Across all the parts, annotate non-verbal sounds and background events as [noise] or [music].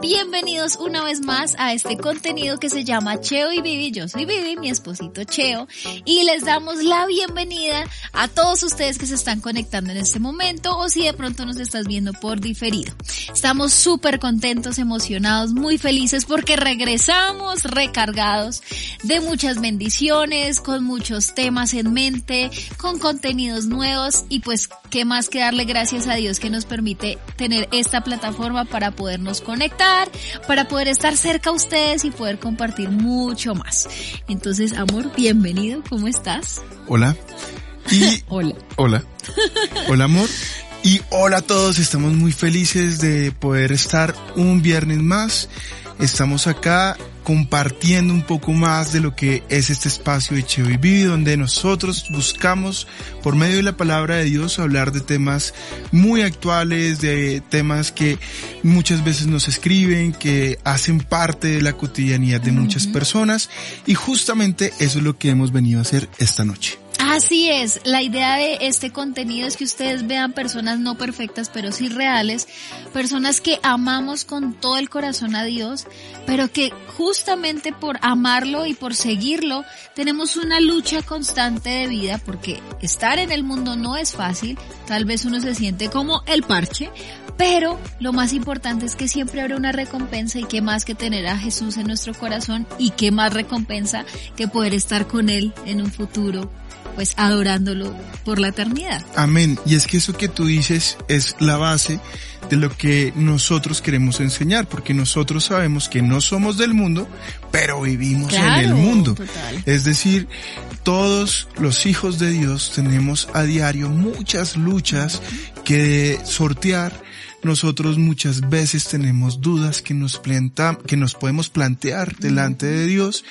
Bienvenidos una vez más a este contenido que se llama Cheo y Vivi. Yo soy Vivi, mi esposito Cheo, y les damos la bienvenida a todos ustedes que se están conectando en este momento o si de pronto nos estás viendo por diferido. Estamos súper contentos, emocionados, muy felices porque regresamos recargados de muchas bendiciones, con muchos temas en mente, con contenidos nuevos y pues qué más que darle gracias a Dios que nos permite tener esta plataforma para podernos conectar, para poder estar cerca a ustedes y poder compartir mucho más. Entonces, amor, bienvenido, ¿cómo estás? Hola. Y [laughs] hola. Hola. Hola, amor. Y hola a todos, estamos muy felices de poder estar un viernes más. Estamos acá compartiendo un poco más de lo que es este espacio de Vivi, donde nosotros buscamos, por medio de la palabra de Dios, hablar de temas muy actuales, de temas que muchas veces nos escriben, que hacen parte de la cotidianidad de muchas personas, y justamente eso es lo que hemos venido a hacer esta noche. Así es, la idea de este contenido es que ustedes vean personas no perfectas, pero sí reales, personas que amamos con todo el corazón a Dios, pero que justamente por amarlo y por seguirlo tenemos una lucha constante de vida, porque estar en el mundo no es fácil, tal vez uno se siente como el parche, pero lo más importante es que siempre habrá una recompensa y qué más que tener a Jesús en nuestro corazón y qué más recompensa que poder estar con Él en un futuro pues adorándolo por la eternidad. Amén. Y es que eso que tú dices es la base de lo que nosotros queremos enseñar, porque nosotros sabemos que no somos del mundo, pero vivimos en el mundo. Es decir, todos los hijos de Dios tenemos a diario muchas luchas que sortear nosotros muchas veces tenemos dudas que nos planta, que nos podemos plantear delante de Dios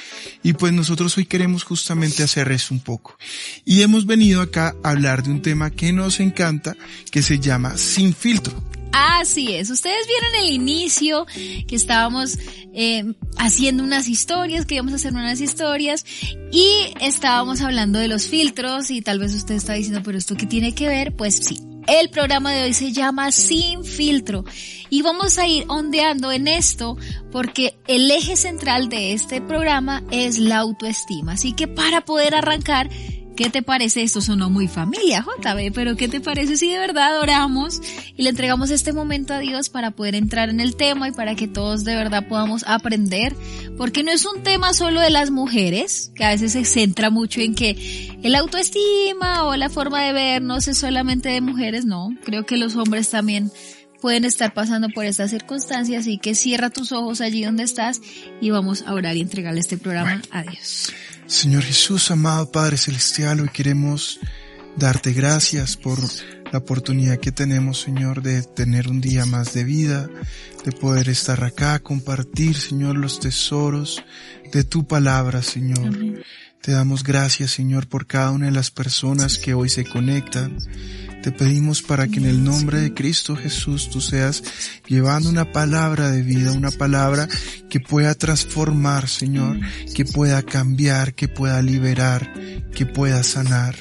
y pues nosotros hoy queremos justamente hacer eso un poco. Y hemos venido acá a hablar de un tema que nos encanta que se llama sin filtro. Así es, ustedes vieron el inicio que estábamos eh, haciendo unas historias, que íbamos a hacer unas historias y estábamos hablando de los filtros y tal vez usted está diciendo, pero esto qué tiene que ver? Pues sí, el programa de hoy se llama Sin filtro y vamos a ir ondeando en esto porque el eje central de este programa es la autoestima. Así que para poder arrancar ¿Qué te parece? Esto sonó muy familia, JB, pero ¿qué te parece si de verdad oramos y le entregamos este momento a Dios para poder entrar en el tema y para que todos de verdad podamos aprender? Porque no es un tema solo de las mujeres, que a veces se centra mucho en que el autoestima o la forma de vernos es solamente de mujeres, no. Creo que los hombres también pueden estar pasando por estas circunstancias, así que cierra tus ojos allí donde estás y vamos a orar y entregarle este programa a Dios. Señor Jesús, amado Padre Celestial, hoy queremos darte gracias por la oportunidad que tenemos, Señor, de tener un día más de vida, de poder estar acá, compartir, Señor, los tesoros de tu palabra, Señor. Te damos gracias, Señor, por cada una de las personas que hoy se conectan. Te pedimos para que en el nombre de Cristo Jesús tú seas llevando una palabra de vida, una palabra que pueda transformar, Señor, que pueda cambiar, que pueda liberar, que pueda sanar.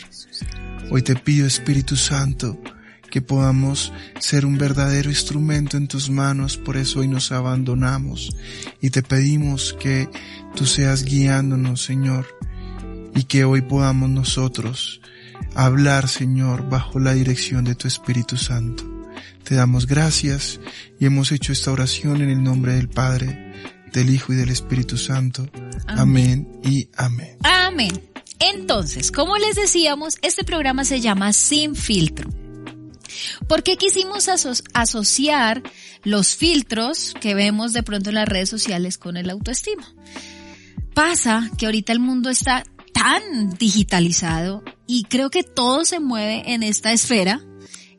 Hoy te pido, Espíritu Santo, que podamos ser un verdadero instrumento en tus manos, por eso hoy nos abandonamos y te pedimos que tú seas guiándonos, Señor, y que hoy podamos nosotros hablar, Señor, bajo la dirección de tu Espíritu Santo. Te damos gracias y hemos hecho esta oración en el nombre del Padre, del Hijo y del Espíritu Santo. Amén, y amén. Amén. Entonces, como les decíamos, este programa se llama Sin Filtro. ¿Por qué quisimos asociar los filtros que vemos de pronto en las redes sociales con el autoestima? Pasa que ahorita el mundo está tan digitalizado y creo que todo se mueve en esta esfera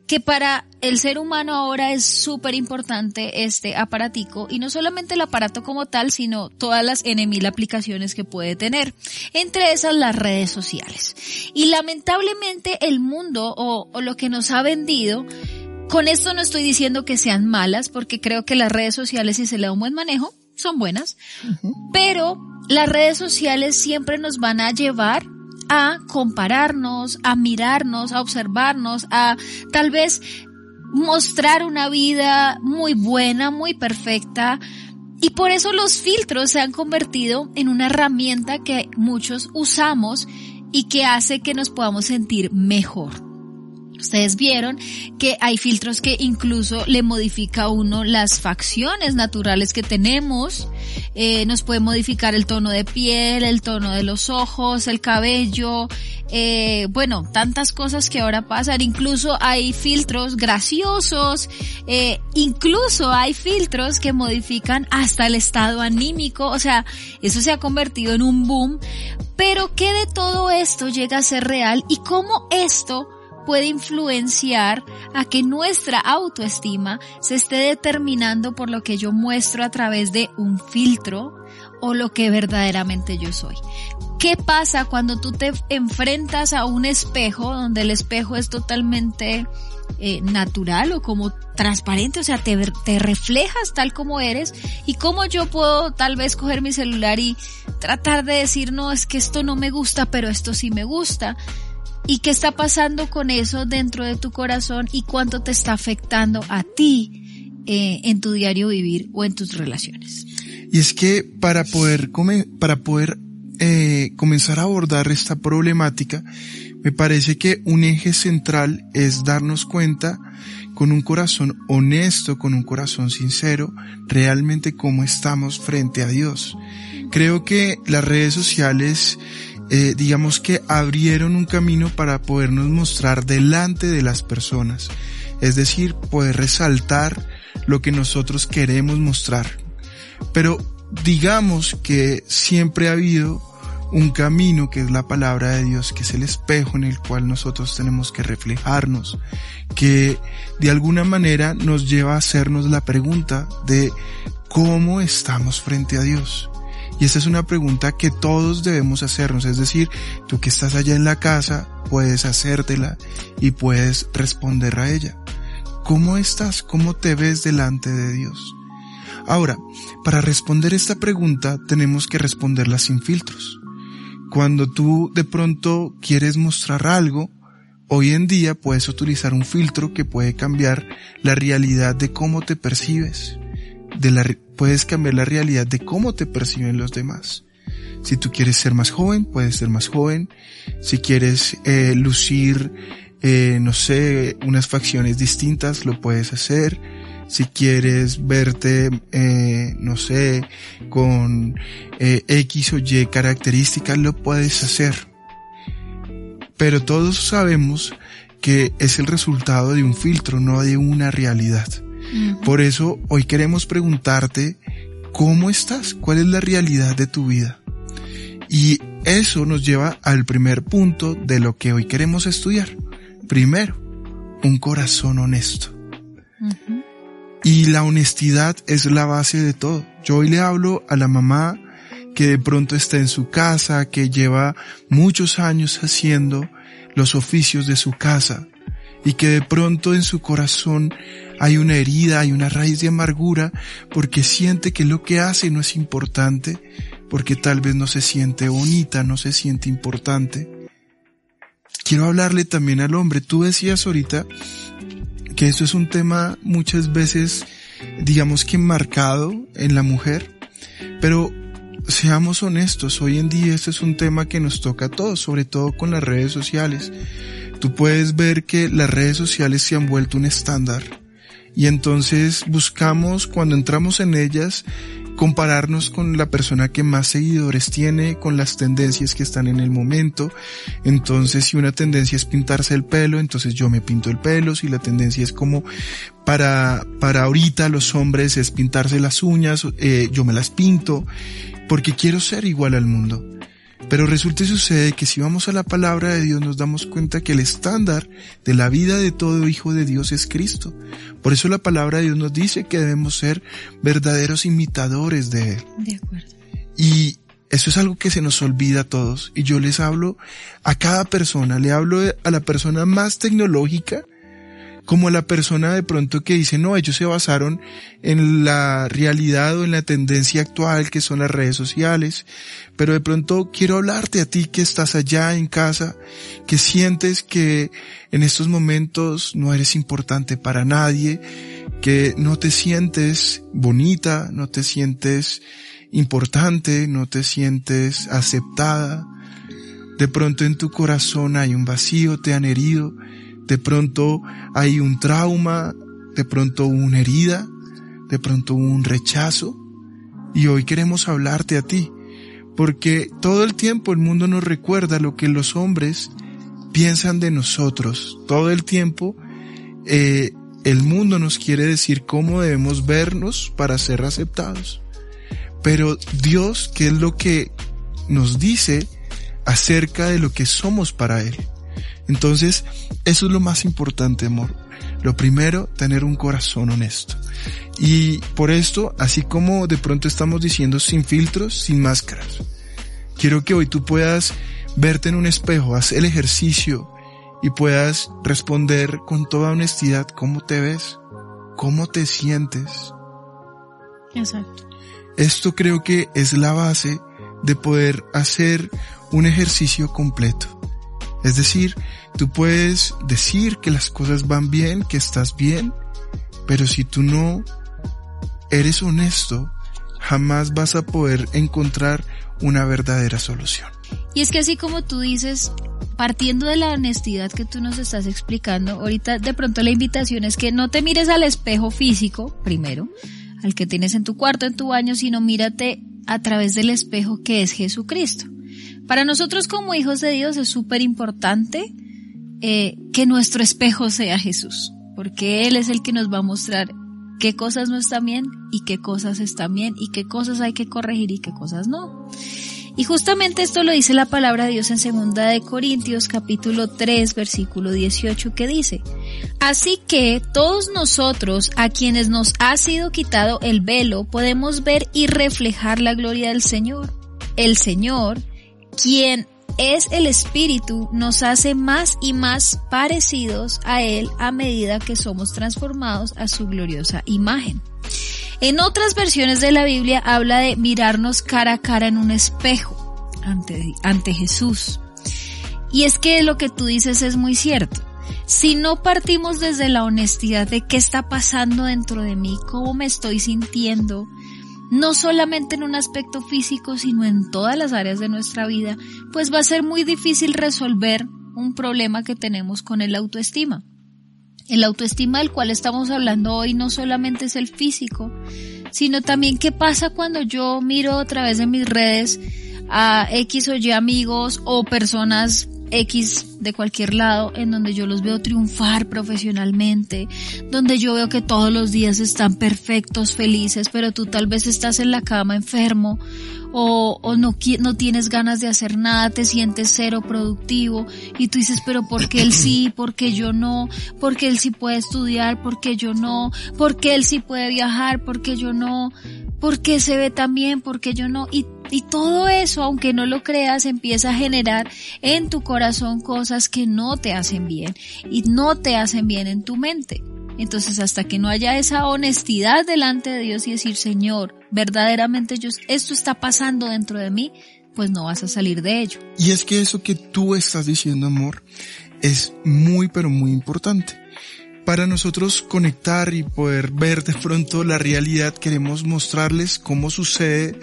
que para el ser humano ahora es súper importante este aparatico y no solamente el aparato como tal, sino todas las N mil aplicaciones que puede tener, entre esas las redes sociales. Y lamentablemente el mundo o, o lo que nos ha vendido con esto no estoy diciendo que sean malas, porque creo que las redes sociales, si se le da un buen manejo, son buenas, pero las redes sociales siempre nos van a llevar a compararnos, a mirarnos, a observarnos, a tal vez mostrar una vida muy buena, muy perfecta. Y por eso los filtros se han convertido en una herramienta que muchos usamos y que hace que nos podamos sentir mejor. Ustedes vieron que hay filtros que incluso le modifica a uno las facciones naturales que tenemos. Eh, nos puede modificar el tono de piel, el tono de los ojos, el cabello. Eh, bueno, tantas cosas que ahora pasan. Incluso hay filtros graciosos. Eh, incluso hay filtros que modifican hasta el estado anímico. O sea, eso se ha convertido en un boom. Pero ¿qué de todo esto llega a ser real y cómo esto puede influenciar a que nuestra autoestima se esté determinando por lo que yo muestro a través de un filtro o lo que verdaderamente yo soy. ¿Qué pasa cuando tú te enfrentas a un espejo donde el espejo es totalmente eh, natural o como transparente, o sea, te, te reflejas tal como eres y cómo yo puedo tal vez coger mi celular y tratar de decir, no, es que esto no me gusta, pero esto sí me gusta y qué está pasando con eso dentro de tu corazón y cuánto te está afectando a ti eh, en tu diario vivir o en tus relaciones. Y es que para poder, para poder eh, comenzar a abordar esta problemática, me parece que un eje central es darnos cuenta con un corazón honesto, con un corazón sincero, realmente cómo estamos frente a Dios. Creo que las redes sociales eh, digamos que abrieron un camino para podernos mostrar delante de las personas. Es decir, poder resaltar lo que nosotros queremos mostrar. Pero digamos que siempre ha habido un camino que es la palabra de Dios, que es el espejo en el cual nosotros tenemos que reflejarnos, que de alguna manera nos lleva a hacernos la pregunta de cómo estamos frente a Dios. Y esta es una pregunta que todos debemos hacernos, es decir, tú que estás allá en la casa, puedes hacértela y puedes responder a ella. ¿Cómo estás? ¿Cómo te ves delante de Dios? Ahora, para responder esta pregunta tenemos que responderla sin filtros. Cuando tú de pronto quieres mostrar algo, hoy en día puedes utilizar un filtro que puede cambiar la realidad de cómo te percibes de la, puedes cambiar la realidad de cómo te perciben los demás. Si tú quieres ser más joven, puedes ser más joven. Si quieres eh, lucir, eh, no sé, unas facciones distintas, lo puedes hacer. Si quieres verte, eh, no sé, con eh, X o Y características, lo puedes hacer. Pero todos sabemos que es el resultado de un filtro, no de una realidad. Por eso hoy queremos preguntarte cómo estás, cuál es la realidad de tu vida. Y eso nos lleva al primer punto de lo que hoy queremos estudiar. Primero, un corazón honesto. Y la honestidad es la base de todo. Yo hoy le hablo a la mamá que de pronto está en su casa, que lleva muchos años haciendo los oficios de su casa y que de pronto en su corazón hay una herida, hay una raíz de amargura, porque siente que lo que hace no es importante, porque tal vez no se siente bonita, no se siente importante. Quiero hablarle también al hombre. Tú decías ahorita que esto es un tema muchas veces, digamos que marcado en la mujer, pero seamos honestos, hoy en día este es un tema que nos toca a todos, sobre todo con las redes sociales. Tú puedes ver que las redes sociales se han vuelto un estándar y entonces buscamos cuando entramos en ellas compararnos con la persona que más seguidores tiene, con las tendencias que están en el momento. Entonces, si una tendencia es pintarse el pelo, entonces yo me pinto el pelo. Si la tendencia es como para, para ahorita los hombres es pintarse las uñas, eh, yo me las pinto, porque quiero ser igual al mundo. Pero resulta y sucede que si vamos a la palabra de Dios nos damos cuenta que el estándar de la vida de todo hijo de Dios es Cristo. Por eso la palabra de Dios nos dice que debemos ser verdaderos imitadores de Él. De acuerdo. Y eso es algo que se nos olvida a todos. Y yo les hablo a cada persona, le hablo a la persona más tecnológica como la persona de pronto que dice, no, ellos se basaron en la realidad o en la tendencia actual que son las redes sociales, pero de pronto quiero hablarte a ti que estás allá en casa, que sientes que en estos momentos no eres importante para nadie, que no te sientes bonita, no te sientes importante, no te sientes aceptada, de pronto en tu corazón hay un vacío, te han herido, de pronto hay un trauma, de pronto una herida, de pronto un rechazo. Y hoy queremos hablarte a ti, porque todo el tiempo el mundo nos recuerda lo que los hombres piensan de nosotros. Todo el tiempo eh, el mundo nos quiere decir cómo debemos vernos para ser aceptados. Pero Dios, ¿qué es lo que nos dice acerca de lo que somos para Él? Entonces, eso es lo más importante, amor. Lo primero, tener un corazón honesto. Y por esto, así como de pronto estamos diciendo sin filtros, sin máscaras, quiero que hoy tú puedas verte en un espejo, haz el ejercicio y puedas responder con toda honestidad cómo te ves, cómo te sientes. Exacto. Esto creo que es la base de poder hacer un ejercicio completo. Es decir, tú puedes decir que las cosas van bien, que estás bien, pero si tú no eres honesto, jamás vas a poder encontrar una verdadera solución. Y es que así como tú dices, partiendo de la honestidad que tú nos estás explicando, ahorita de pronto la invitación es que no te mires al espejo físico, primero, al que tienes en tu cuarto, en tu baño, sino mírate a través del espejo que es Jesucristo. Para nosotros como hijos de Dios es súper importante eh, que nuestro espejo sea Jesús, porque Él es el que nos va a mostrar qué cosas no están bien y qué cosas están bien y qué cosas hay que corregir y qué cosas no. Y justamente esto lo dice la palabra de Dios en segunda de Corintios capítulo 3 versículo 18 que dice, Así que todos nosotros a quienes nos ha sido quitado el velo podemos ver y reflejar la gloria del Señor. El Señor quien es el Espíritu, nos hace más y más parecidos a Él a medida que somos transformados a su gloriosa imagen. En otras versiones de la Biblia habla de mirarnos cara a cara en un espejo ante, ante Jesús. Y es que lo que tú dices es muy cierto. Si no partimos desde la honestidad de qué está pasando dentro de mí, cómo me estoy sintiendo, no solamente en un aspecto físico, sino en todas las áreas de nuestra vida, pues va a ser muy difícil resolver un problema que tenemos con el autoestima. El autoestima del cual estamos hablando hoy no solamente es el físico, sino también qué pasa cuando yo miro a través de mis redes a X o Y amigos o personas X de cualquier lado en donde yo los veo triunfar profesionalmente, donde yo veo que todos los días están perfectos, felices, pero tú tal vez estás en la cama enfermo o, o no, no tienes ganas de hacer nada, te sientes cero productivo y tú dices, pero ¿por qué él sí? ¿Por qué yo no? ¿Por qué él sí puede estudiar? ¿Por qué yo no? ¿Por qué él sí puede viajar? ¿Por qué yo no? ¿Por qué se ve tan bien? ¿Por qué yo no? Y, y todo eso, aunque no lo creas, empieza a generar en tu corazón cosas que no te hacen bien y no te hacen bien en tu mente. Entonces, hasta que no haya esa honestidad delante de Dios y decir, Señor, verdaderamente yo, esto está pasando dentro de mí, pues no vas a salir de ello. Y es que eso que tú estás diciendo, amor, es muy, pero muy importante. Para nosotros conectar y poder ver de pronto la realidad, queremos mostrarles cómo sucede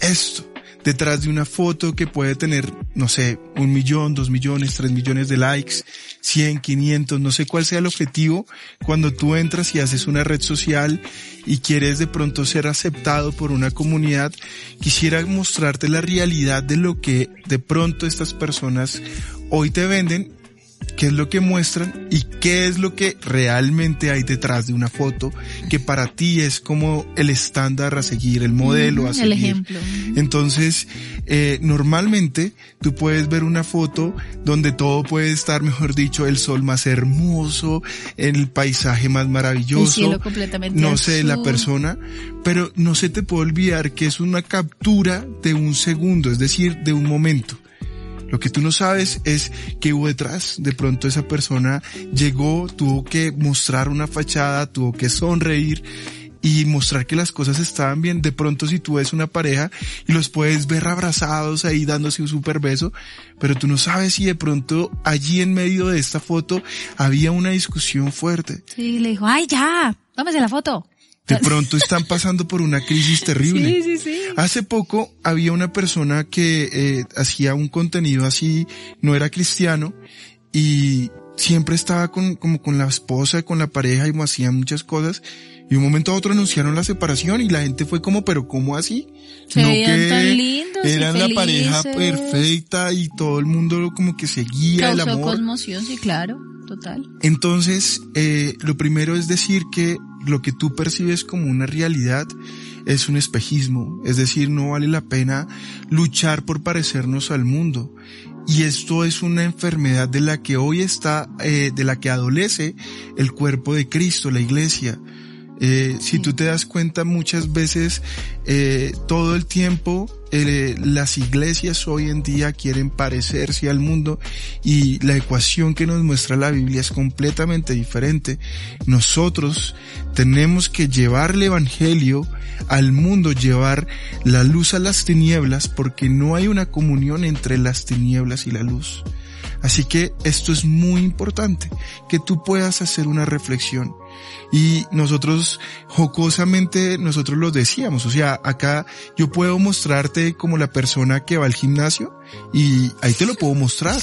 esto detrás de una foto que puede tener, no sé, un millón, dos millones, tres millones de likes, cien, quinientos, no sé cuál sea el objetivo cuando tú entras y haces una red social y quieres de pronto ser aceptado por una comunidad, quisiera mostrarte la realidad de lo que de pronto estas personas hoy te venden qué es lo que muestran y qué es lo que realmente hay detrás de una foto que para ti es como el estándar a seguir, el modelo a seguir. El ejemplo. Entonces, eh, normalmente tú puedes ver una foto donde todo puede estar, mejor dicho, el sol más hermoso, el paisaje más maravilloso, el cielo completamente no sé, azul. la persona, pero no se te puede olvidar que es una captura de un segundo, es decir, de un momento. Lo que tú no sabes es que hubo detrás. De pronto esa persona llegó, tuvo que mostrar una fachada, tuvo que sonreír y mostrar que las cosas estaban bien. De pronto si tú ves una pareja y los puedes ver abrazados ahí dándose un super beso, pero tú no sabes si de pronto allí en medio de esta foto había una discusión fuerte. Sí, le dijo, ay ya, tómese la foto. De pronto están pasando por una crisis terrible. Sí, sí, sí. Hace poco había una persona que eh, hacía un contenido así, no era cristiano, y siempre estaba con, como con la esposa, con la pareja y hacían muchas cosas. Y un momento a otro anunciaron la separación y la gente fue como, pero ¿cómo así? Se tan lindos y eran la pareja perfecta y todo el mundo como que seguía el amor. conmoción, sí, claro, Entonces, eh, lo primero es decir que lo que tú percibes como una realidad es un espejismo, es decir, no vale la pena luchar por parecernos al mundo. Y esto es una enfermedad de la que hoy está, eh, de la que adolece el cuerpo de Cristo, la iglesia. Eh, si tú te das cuenta muchas veces, eh, todo el tiempo, eh, las iglesias hoy en día quieren parecerse al mundo y la ecuación que nos muestra la Biblia es completamente diferente. Nosotros tenemos que llevar el evangelio al mundo, llevar la luz a las tinieblas porque no hay una comunión entre las tinieblas y la luz. Así que esto es muy importante, que tú puedas hacer una reflexión. Y nosotros, jocosamente, nosotros lo decíamos, o sea, acá yo puedo mostrarte como la persona que va al gimnasio y ahí te lo puedo mostrar.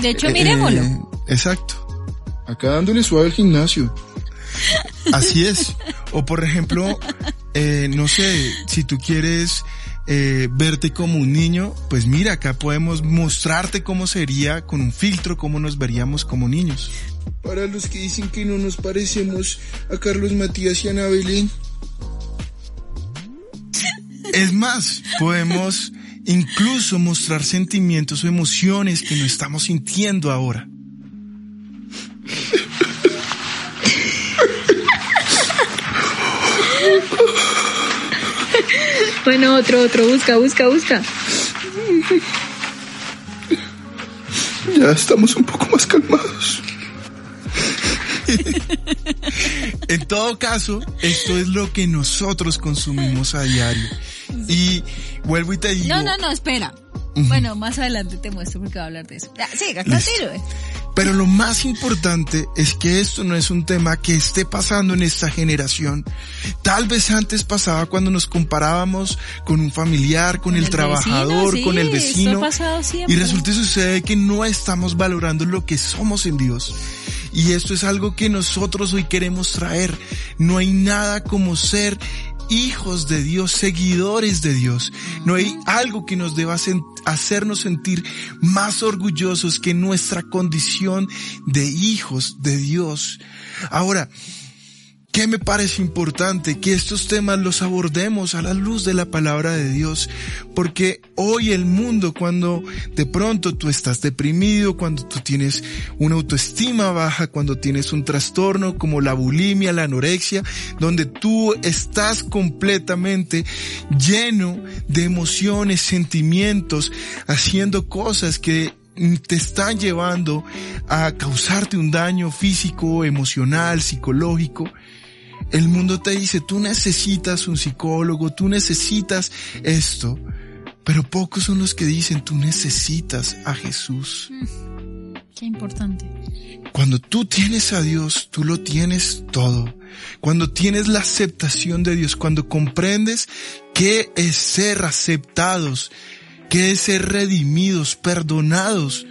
De hecho, Eh, miremoslo. eh, exacto. Acá dándole suave al gimnasio. Así es. O por ejemplo, eh, no sé, si tú quieres eh, verte como un niño, pues mira, acá podemos mostrarte cómo sería con un filtro, cómo nos veríamos como niños. Para los que dicen que no nos parecemos a Carlos Matías y Ana Belén. Es más, podemos incluso mostrar sentimientos o emociones que no estamos sintiendo ahora. Bueno, otro, otro, busca, busca, busca. Ya estamos un poco más calmados. [laughs] en todo caso, esto es lo que nosotros consumimos a diario. Y vuelvo y te digo, No, no, no, espera. Bueno, más adelante te muestro porque voy a hablar de eso. Ya, siga, continúe. Pero lo más importante es que esto no es un tema que esté pasando en esta generación. Tal vez antes pasaba cuando nos comparábamos con un familiar, con, el, el trabajador, vecino, con el vecino. Y resulta y sucede que no estamos valorando lo que somos en Dios. Y esto es algo que nosotros hoy queremos traer. No hay nada como ser hijos de Dios, seguidores de Dios. No hay algo que nos deba hacernos sentir más orgullosos que nuestra condición de hijos de Dios. Ahora, ¿Qué me parece importante? Que estos temas los abordemos a la luz de la palabra de Dios. Porque hoy el mundo, cuando de pronto tú estás deprimido, cuando tú tienes una autoestima baja, cuando tienes un trastorno como la bulimia, la anorexia, donde tú estás completamente lleno de emociones, sentimientos, haciendo cosas que te están llevando a causarte un daño físico, emocional, psicológico. El mundo te dice, tú necesitas un psicólogo, tú necesitas esto, pero pocos son los que dicen, tú necesitas a Jesús. Qué importante. Cuando tú tienes a Dios, tú lo tienes todo. Cuando tienes la aceptación de Dios, cuando comprendes qué es ser aceptados, qué es ser redimidos, perdonados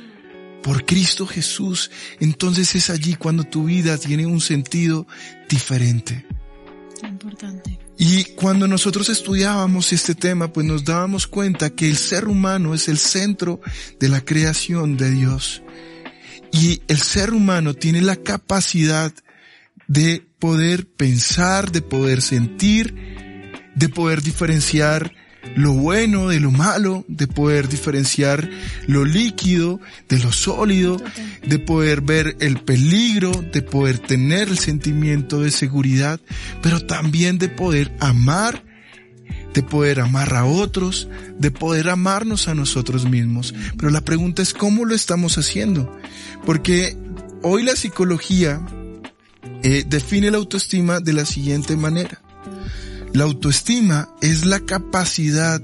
por Cristo Jesús, entonces es allí cuando tu vida tiene un sentido diferente. Importante. Y cuando nosotros estudiábamos este tema, pues nos dábamos cuenta que el ser humano es el centro de la creación de Dios. Y el ser humano tiene la capacidad de poder pensar, de poder sentir, de poder diferenciar lo bueno de lo malo, de poder diferenciar lo líquido de lo sólido, de poder ver el peligro, de poder tener el sentimiento de seguridad, pero también de poder amar de poder amar a otros, de poder amarnos a nosotros mismos. Pero la pregunta es cómo lo estamos haciendo. Porque hoy la psicología eh, define la autoestima de la siguiente manera. La autoestima es la capacidad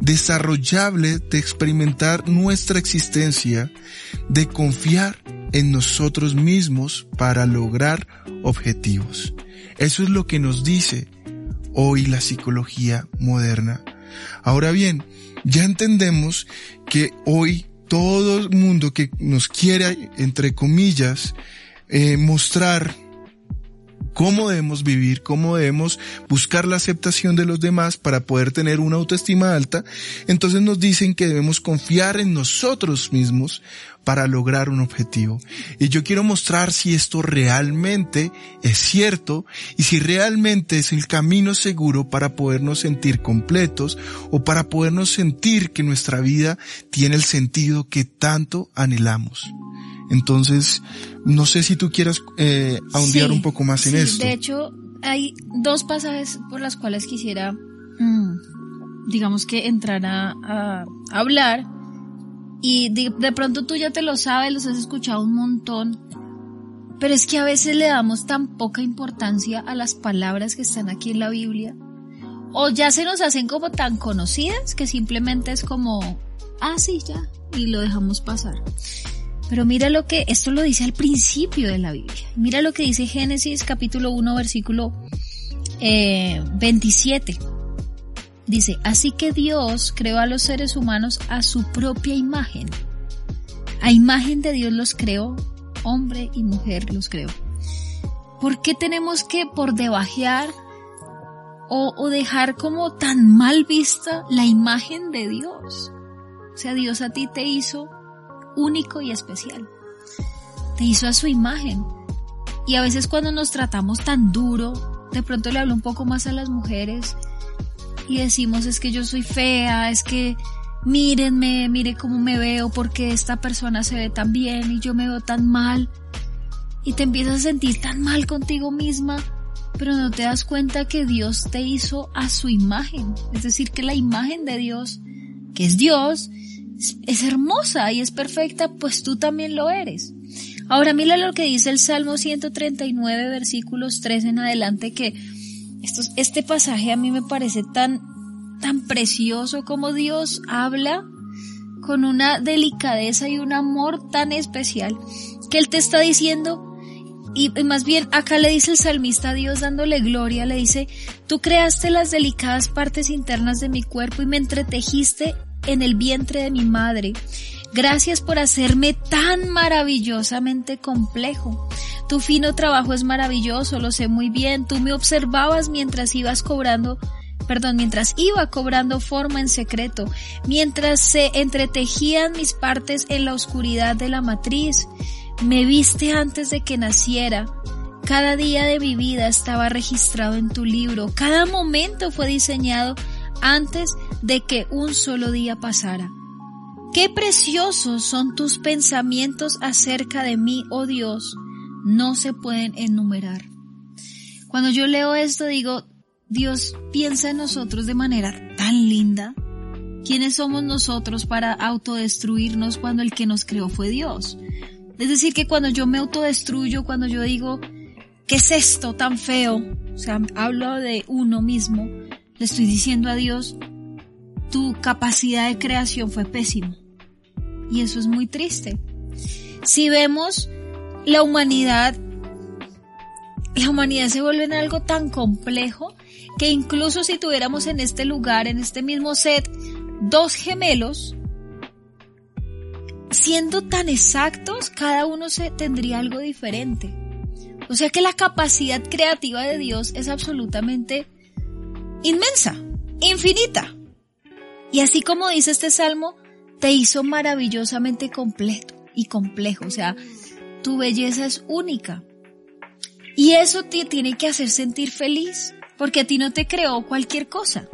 desarrollable de experimentar nuestra existencia, de confiar en nosotros mismos para lograr objetivos. Eso es lo que nos dice hoy la psicología moderna. Ahora bien, ya entendemos que hoy todo el mundo que nos quiere, entre comillas, eh, mostrar cómo debemos vivir, cómo debemos buscar la aceptación de los demás para poder tener una autoestima alta, entonces nos dicen que debemos confiar en nosotros mismos para lograr un objetivo. Y yo quiero mostrar si esto realmente es cierto y si realmente es el camino seguro para podernos sentir completos o para podernos sentir que nuestra vida tiene el sentido que tanto anhelamos. Entonces, no sé si tú quieras eh, ahondear un poco más en esto. De hecho, hay dos pasajes por las cuales quisiera, mm, digamos que entrar a, hablar. Y de, pronto tú ya te lo sabes, los has escuchado un montón. Pero es que a veces le damos tan poca importancia a las palabras que están aquí en la Biblia. O ya se nos hacen como tan conocidas que simplemente es como, ah, sí, ya, y lo dejamos pasar. Pero mira lo que, esto lo dice al principio de la Biblia. Mira lo que dice Génesis capítulo 1 versículo 27. Eh, dice, así que Dios creó a los seres humanos a su propia imagen. A imagen de Dios los creó, hombre y mujer los creó. ¿Por qué tenemos que por debajear o, o dejar como tan mal vista la imagen de Dios? O sea, Dios a ti te hizo único y especial. Te hizo a su imagen. Y a veces cuando nos tratamos tan duro, de pronto le hablo un poco más a las mujeres y decimos es que yo soy fea, es que mírenme, mire cómo me veo porque esta persona se ve tan bien y yo me veo tan mal. Y te empiezas a sentir tan mal contigo misma, pero no te das cuenta que Dios te hizo a su imagen. Es decir, que la imagen de Dios, que es Dios, es hermosa y es perfecta, pues tú también lo eres. Ahora mira lo que dice el Salmo 139 versículos 3 en adelante que este pasaje a mí me parece tan, tan precioso como Dios habla con una delicadeza y un amor tan especial que Él te está diciendo y, más bien acá le dice el salmista a Dios dándole gloria, le dice, tú creaste las delicadas partes internas de mi cuerpo y me entretejiste en el vientre de mi madre. Gracias por hacerme tan maravillosamente complejo. Tu fino trabajo es maravilloso, lo sé muy bien. Tú me observabas mientras ibas cobrando, perdón, mientras iba cobrando forma en secreto, mientras se entretejían mis partes en la oscuridad de la matriz. Me viste antes de que naciera. Cada día de mi vida estaba registrado en tu libro. Cada momento fue diseñado antes de que un solo día pasara. Qué preciosos son tus pensamientos acerca de mí, oh Dios, no se pueden enumerar. Cuando yo leo esto digo, Dios piensa en nosotros de manera tan linda. ¿Quiénes somos nosotros para autodestruirnos cuando el que nos creó fue Dios? Es decir, que cuando yo me autodestruyo, cuando yo digo, ¿qué es esto tan feo? O sea, hablo de uno mismo, le estoy diciendo a Dios, tu capacidad de creación fue pésima. Y eso es muy triste. Si vemos la humanidad, la humanidad se vuelve en algo tan complejo que incluso si tuviéramos en este lugar, en este mismo set, dos gemelos, siendo tan exactos, cada uno se tendría algo diferente. O sea que la capacidad creativa de Dios es absolutamente inmensa, infinita. Y así como dice este salmo, te hizo maravillosamente completo y complejo. O sea, tu belleza es única. Y eso te tiene que hacer sentir feliz, porque a ti no te creó cualquier cosa.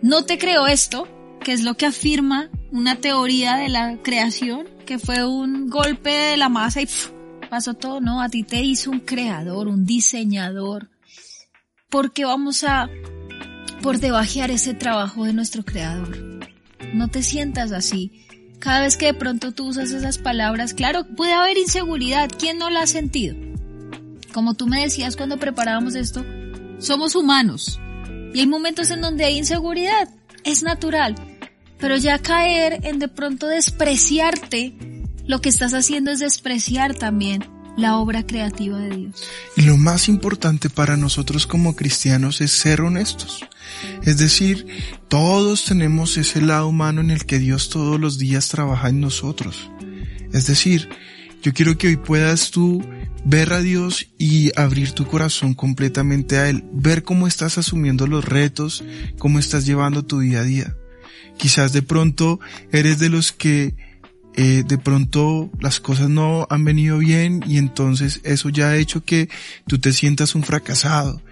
No te creó esto, que es lo que afirma una teoría de la creación, que fue un golpe de la masa y pasó todo, no, a ti te hizo un creador, un diseñador. Porque vamos a por debajear ese trabajo de nuestro Creador. No te sientas así. Cada vez que de pronto tú usas esas palabras, claro, puede haber inseguridad. ¿Quién no la ha sentido? Como tú me decías cuando preparábamos esto, somos humanos. Y hay momentos en donde hay inseguridad. Es natural. Pero ya caer en de pronto despreciarte, lo que estás haciendo es despreciar también la obra creativa de Dios. Y lo más importante para nosotros como cristianos es ser honestos. Es decir, todos tenemos ese lado humano en el que Dios todos los días trabaja en nosotros. Es decir, yo quiero que hoy puedas tú ver a Dios y abrir tu corazón completamente a Él, ver cómo estás asumiendo los retos, cómo estás llevando tu día a día. Quizás de pronto eres de los que eh, de pronto las cosas no han venido bien y entonces eso ya ha hecho que tú te sientas un fracasado.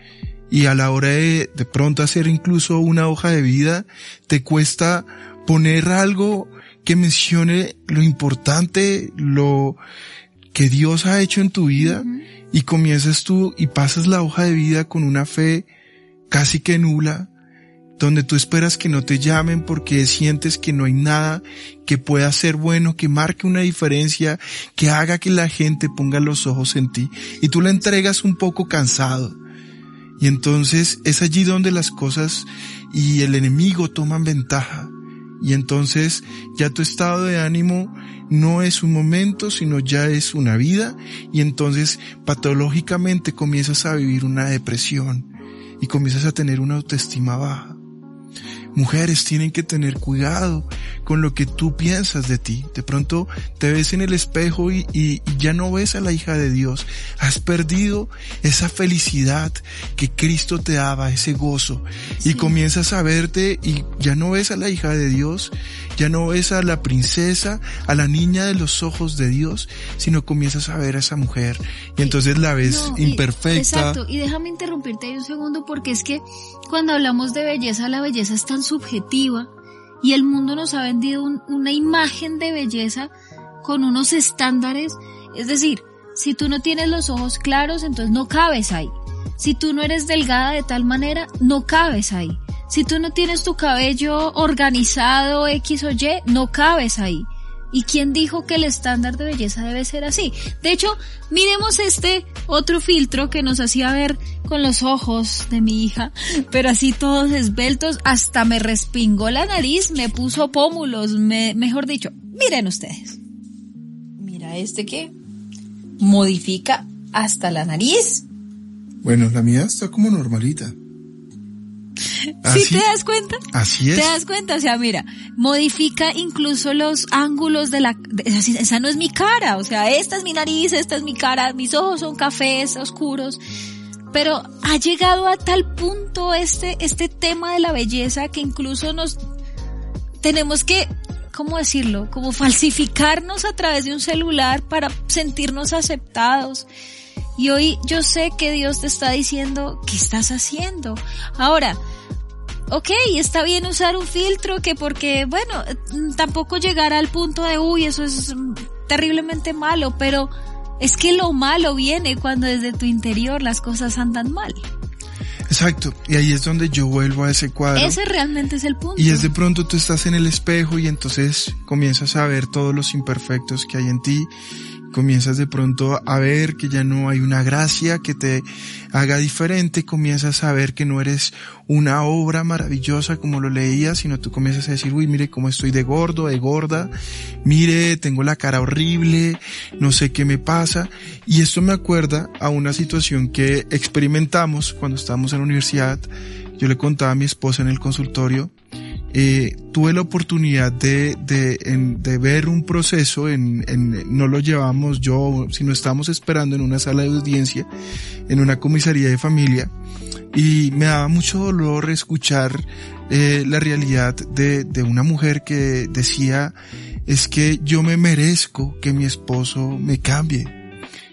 Y a la hora de de pronto hacer incluso una hoja de vida, te cuesta poner algo que mencione lo importante, lo que Dios ha hecho en tu vida y comienzas tú y pasas la hoja de vida con una fe casi que nula, donde tú esperas que no te llamen porque sientes que no hay nada que pueda ser bueno, que marque una diferencia, que haga que la gente ponga los ojos en ti. Y tú la entregas un poco cansado. Y entonces es allí donde las cosas y el enemigo toman ventaja. Y entonces ya tu estado de ánimo no es un momento, sino ya es una vida. Y entonces patológicamente comienzas a vivir una depresión y comienzas a tener una autoestima baja. Mujeres tienen que tener cuidado con lo que tú piensas de ti. De pronto te ves en el espejo y, y, ya no ves a la hija de Dios. Has perdido esa felicidad que Cristo te daba, ese gozo. Sí. Y comienzas a verte y ya no ves a la hija de Dios, ya no ves a la princesa, a la niña de los ojos de Dios, sino comienzas a ver a esa mujer. Y entonces la ves No, y- imperfecta. exacto, y déjame interrumpirte ahí un segundo porque es que cuando hablamos de belleza, la belleza es tan subjetiva y el mundo nos ha vendido un- una imagen de belleza con unos estándares. Es decir, si tú no tienes los ojos claros, entonces no cabes ahí. Si tú no eres delgada de tal manera, no cabes ahí. Si tú no tienes tu cabello organizado X o Y, no cabes ahí. ¿Y quién dijo que el estándar de belleza debe ser así? De hecho, miremos este otro filtro que nos hacía ver con los ojos de mi hija, [laughs] pero así todos esbeltos, hasta me respingó la nariz, me puso pómulos, me, mejor dicho, miren ustedes. Mira este que modifica hasta la nariz. Bueno, la mía está como normalita. ¿Sí Así, te das cuenta? así es. ¿Te das cuenta? O sea, mira, modifica incluso los ángulos de la... de- esa no es mi cara, o sea, esta es mi nariz, esta es mi cara, mis ojos son cafés, oscuros. Pero ha llegado a tal punto este, este tema de la belleza que incluso nos tenemos que, ¿cómo decirlo? Como falsificarnos a través de un celular para sentirnos aceptados. Y hoy yo sé que Dios te está diciendo, ¿qué estás haciendo? Ahora, ok, está bien usar un filtro que porque, bueno, mm, tampoco llegar al punto de, uy, eso es mm, terriblemente malo, pero es que lo malo viene cuando desde tu interior las cosas andan mal. Exacto. Y ahí es donde yo vuelvo a ese cuadro. Ese realmente es el punto. Y es de pronto tú estás en el espejo y entonces comienzas a ver todos los imperfectos que hay en ti. Comienzas de pronto a ver que ya no hay una gracia que te haga diferente. Comienzas a ver que no eres una obra maravillosa como lo leías, sino tú comienzas a decir, uy, mire cómo estoy de gordo, de gorda. Mire, tengo la cara horrible, no sé qué me pasa. Y esto me acuerda a una situación que experimentamos cuando estábamos en la universidad. Yo le contaba a mi esposa en el consultorio eh, tuve la oportunidad de, de, en- de ver un proceso, en, no lo llevamos yo, sino estábamos esperando en una sala de audiencia, en una comisaría de familia, y me daba mucho dolor escuchar eh, la realidad de, de una mujer que decía, es que yo me merezco que mi esposo me cambie.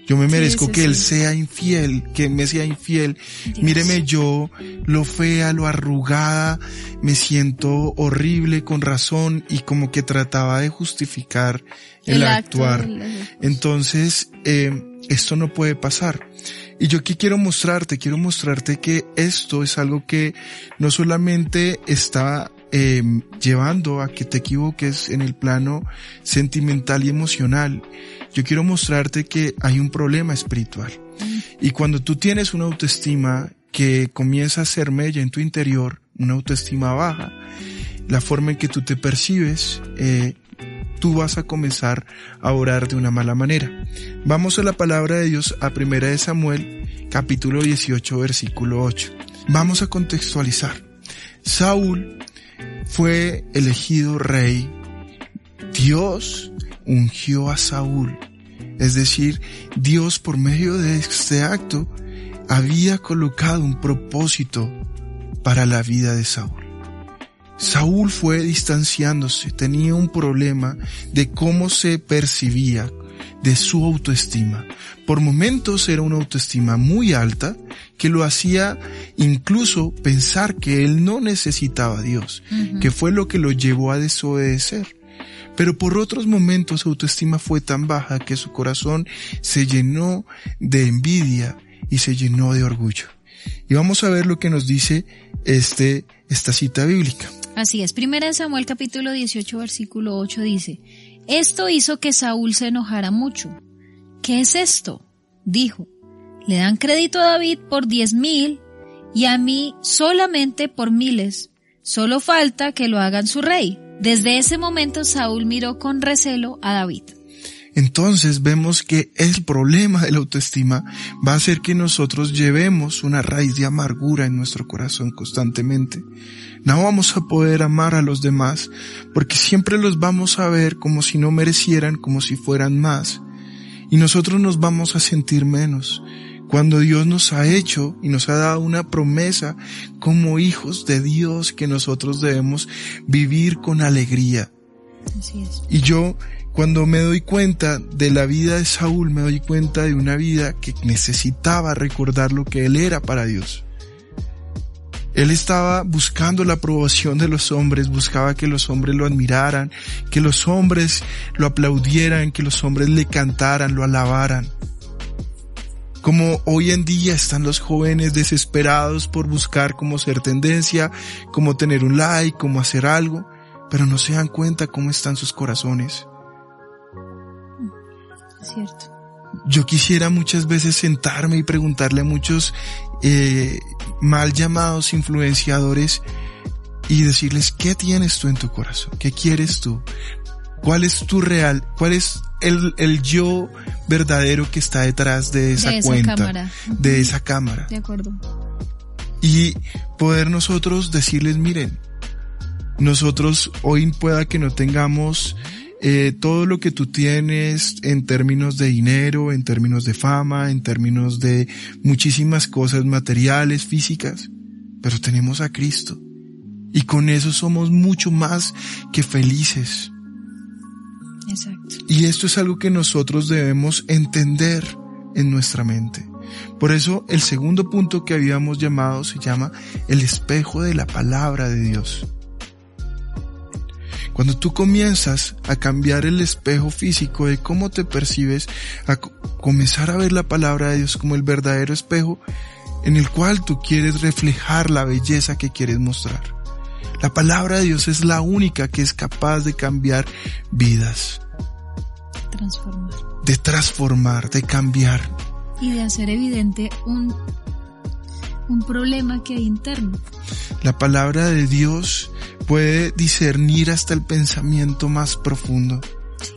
Yo me merezco sí, que él sí. sea infiel, que me sea infiel. Dios. Míreme yo, lo fea, lo arrugada, me siento horrible con razón y como que trataba de justificar el, actuar. Entonces, eh, esto no puede pasar. Y yo aquí quiero mostrarte, quiero mostrarte que esto es algo que no solamente está eh, llevando a que te equivoques en el plano sentimental y emocional. Yo quiero mostrarte que hay un problema espiritual. Y cuando tú tienes una autoestima que comienza a ser mella en tu interior, una autoestima baja, la forma en que tú te percibes, eh, tú vas a comenzar a orar de una mala manera. Vamos a la palabra de Dios a primera de Samuel, capítulo 18, versículo 8. Vamos a contextualizar. Saúl fue elegido rey. Dios ungió a Saúl. Es decir, Dios por medio de este acto había colocado un propósito para la vida de Saúl. Saúl fue distanciándose, tenía un problema de cómo se percibía, de su autoestima. Por momentos era una autoestima muy alta que lo hacía incluso pensar que él no necesitaba a Dios, que fue lo que lo llevó a desobedecer. Pero por otros momentos su autoestima fue tan baja que su corazón se llenó de envidia y se llenó de orgullo. Y vamos a ver lo que nos dice este, esta cita bíblica. Así es, primera de Samuel capítulo 18 versículo 8 dice, esto hizo que Saúl se enojara mucho. ¿Qué es esto? Dijo, le dan crédito a David por diez mil y a mí solamente por miles. Solo falta que lo hagan su rey. Desde ese momento Saúl miró con recelo a David. Entonces vemos que el problema de la autoestima va a ser que nosotros llevemos una raíz de amargura en nuestro corazón constantemente. No vamos a poder amar a los demás porque siempre los vamos a ver como si no merecieran, como si fueran más. Y nosotros nos vamos a sentir menos cuando Dios nos ha hecho y nos ha dado una promesa como hijos de Dios que nosotros debemos vivir con alegría. Así es. Y yo, cuando me doy cuenta de la vida de Saúl, me doy cuenta de una vida que necesitaba recordar lo que él era para Dios. Él estaba buscando la aprobación de los hombres, buscaba que los hombres lo admiraran, que los hombres lo aplaudieran, que los hombres le cantaran, lo alabaran. Como hoy en día están los jóvenes desesperados por buscar cómo ser tendencia, cómo tener un like, cómo hacer algo, pero no se dan cuenta cómo están sus corazones. Cierto. Yo quisiera muchas veces sentarme y preguntarle a muchos eh, mal llamados influenciadores y decirles, ¿qué tienes tú en tu corazón? ¿Qué quieres tú? ¿Cuál es tu real? ¿Cuál es el, el yo verdadero que está detrás de esa, De esa cuenta? cámara. De esa cámara. De acuerdo. Y poder nosotros decirles, miren, nosotros hoy pueda que no tengamos eh, todo lo que tú tienes en términos de dinero, en términos de fama, en términos de muchísimas cosas materiales, físicas, pero tenemos a Cristo. Y con eso somos mucho más que felices. Exacto. Y esto es algo que nosotros debemos entender en nuestra mente. Por eso el segundo punto que habíamos llamado se llama el espejo de la palabra de Dios. Cuando tú comienzas a cambiar el espejo físico de cómo te percibes, a co- comenzar a ver la palabra de Dios como el verdadero espejo en el cual tú quieres reflejar la belleza que quieres mostrar. La palabra de Dios es la única que es capaz de cambiar vidas, Transformar. de transformar, de cambiar. Y de hacer evidente un, un problema que hay interno. La palabra de Dios puede discernir hasta el pensamiento más profundo. Sí.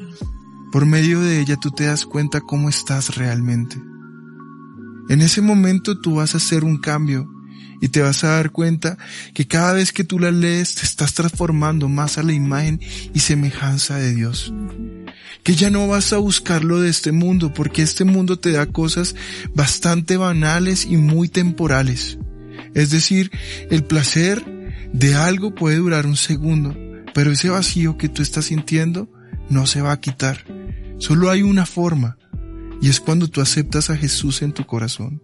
Por medio de ella tú te das cuenta cómo estás realmente. En ese momento tú vas a hacer un cambio y te vas a dar cuenta que cada vez que tú la lees te estás transformando más a la imagen y semejanza de Dios. Que ya no vas a buscarlo de este mundo porque este mundo te da cosas bastante banales y muy temporales. Es decir, el placer de algo puede durar un segundo, pero ese vacío que tú estás sintiendo no se va a quitar. Solo hay una forma, Y es cuando tú aceptas a Jesús en tu corazón.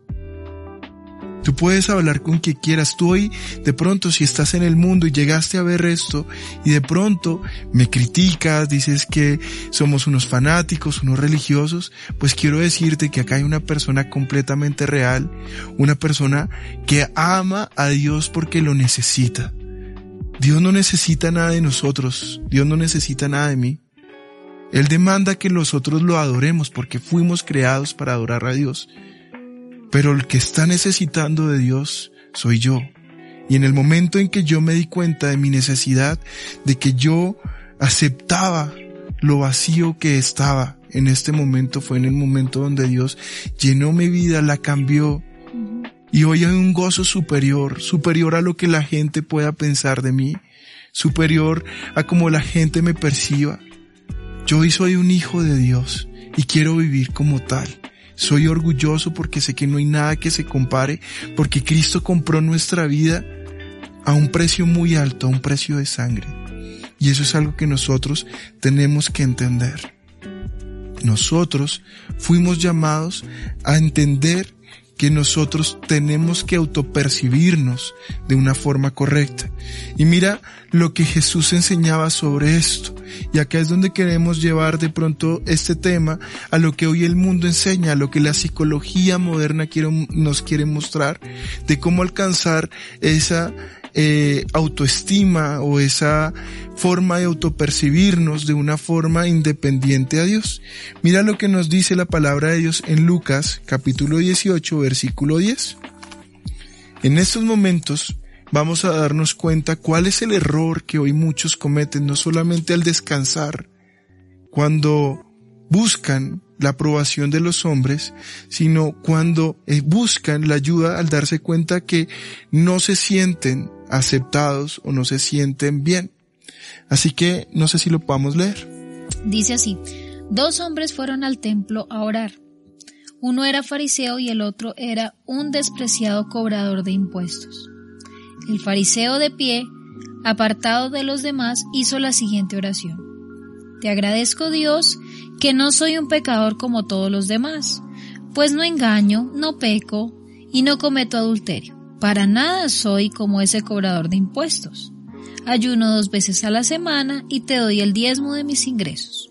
Tú puedes hablar con quien quieras. Tú hoy, de pronto, si estás en el mundo y llegaste a ver esto y de pronto me criticas, dices que somos unos fanáticos, unos religiosos, pues quiero decirte que acá hay una persona completamente real, una persona que ama a Dios porque lo necesita. Dios no necesita nada de nosotros, Dios no necesita nada de mí. Él demanda que nosotros lo adoremos porque fuimos creados para adorar a Dios. Pero el que está necesitando de Dios soy yo. Y en el momento en que yo me di cuenta de mi necesidad, de que yo aceptaba lo vacío que estaba en este momento, fue en el momento donde Dios llenó mi vida, la cambió. Y hoy hay un gozo superior, superior a lo que la gente pueda pensar de mí, superior a cómo la gente me perciba. Yo hoy soy un hijo de Dios y quiero vivir como tal. Soy orgulloso porque sé que no hay nada que se compare, porque Cristo compró nuestra vida a un precio muy alto, a un precio de sangre. Y eso es algo que nosotros tenemos que entender. Nosotros fuimos llamados a entender que nosotros tenemos que autopercibirnos de una forma correcta. Y mira lo que Jesús enseñaba sobre esto. Y acá es donde queremos llevar de pronto este tema a lo que hoy el mundo enseña, a lo que la psicología moderna nos quiere mostrar, de cómo alcanzar esa eh, autoestima o esa forma de autopercibirnos de una forma independiente a Dios. Mira lo que nos dice la palabra de Dios en Lucas capítulo 18 versículo 10. En estos momentos vamos a darnos cuenta cuál es el error que hoy muchos cometen, no solamente al descansar, cuando buscan la aprobación de los hombres, sino cuando eh, buscan la ayuda al darse cuenta que no se sienten aceptados o no se sienten bien. Así que no sé si lo podamos leer. Dice así, dos hombres fueron al templo a orar. Uno era fariseo y el otro era un despreciado cobrador de impuestos. El fariseo de pie, apartado de los demás, hizo la siguiente oración. Te agradezco Dios que no soy un pecador como todos los demás, pues no engaño, no peco y no cometo adulterio. Para nada soy como ese cobrador de impuestos. Ayuno dos veces a la semana y te doy el diezmo de mis ingresos.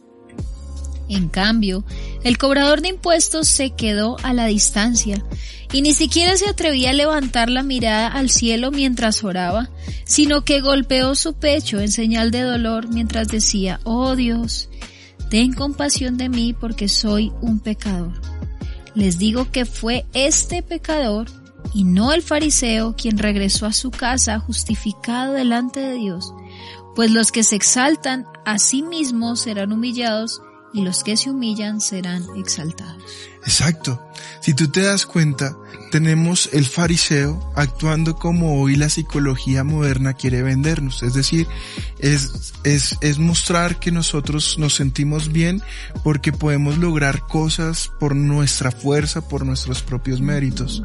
En cambio, el cobrador de impuestos se quedó a la distancia y ni siquiera se atrevía a levantar la mirada al cielo mientras oraba, sino que golpeó su pecho en señal de dolor mientras decía, Oh Dios, ten compasión de mí porque soy un pecador. Les digo que fue este pecador y no el fariseo quien regresó a su casa justificado delante de Dios, pues los que se exaltan a sí mismos serán humillados y los que se humillan serán exaltados. Exacto. Si tú te das cuenta, tenemos el fariseo actuando como hoy la psicología moderna quiere vendernos. Es decir, es, es, es mostrar que nosotros nos sentimos bien porque podemos lograr cosas por nuestra fuerza, por nuestros propios méritos.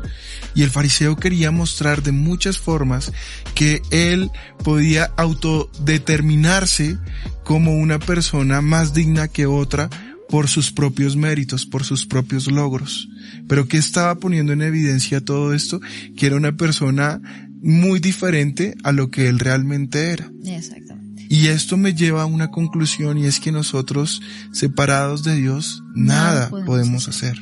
Y el fariseo quería mostrar de muchas formas que él podía autodeterminarse como una persona más digna que otra por sus propios méritos, por sus propios logros. Pero ¿qué estaba poniendo en evidencia todo esto? Que era una persona muy diferente a lo que él realmente era. Exactamente. Y esto me lleva a una conclusión y es que nosotros, separados de Dios, nada, podemos, podemos hacer.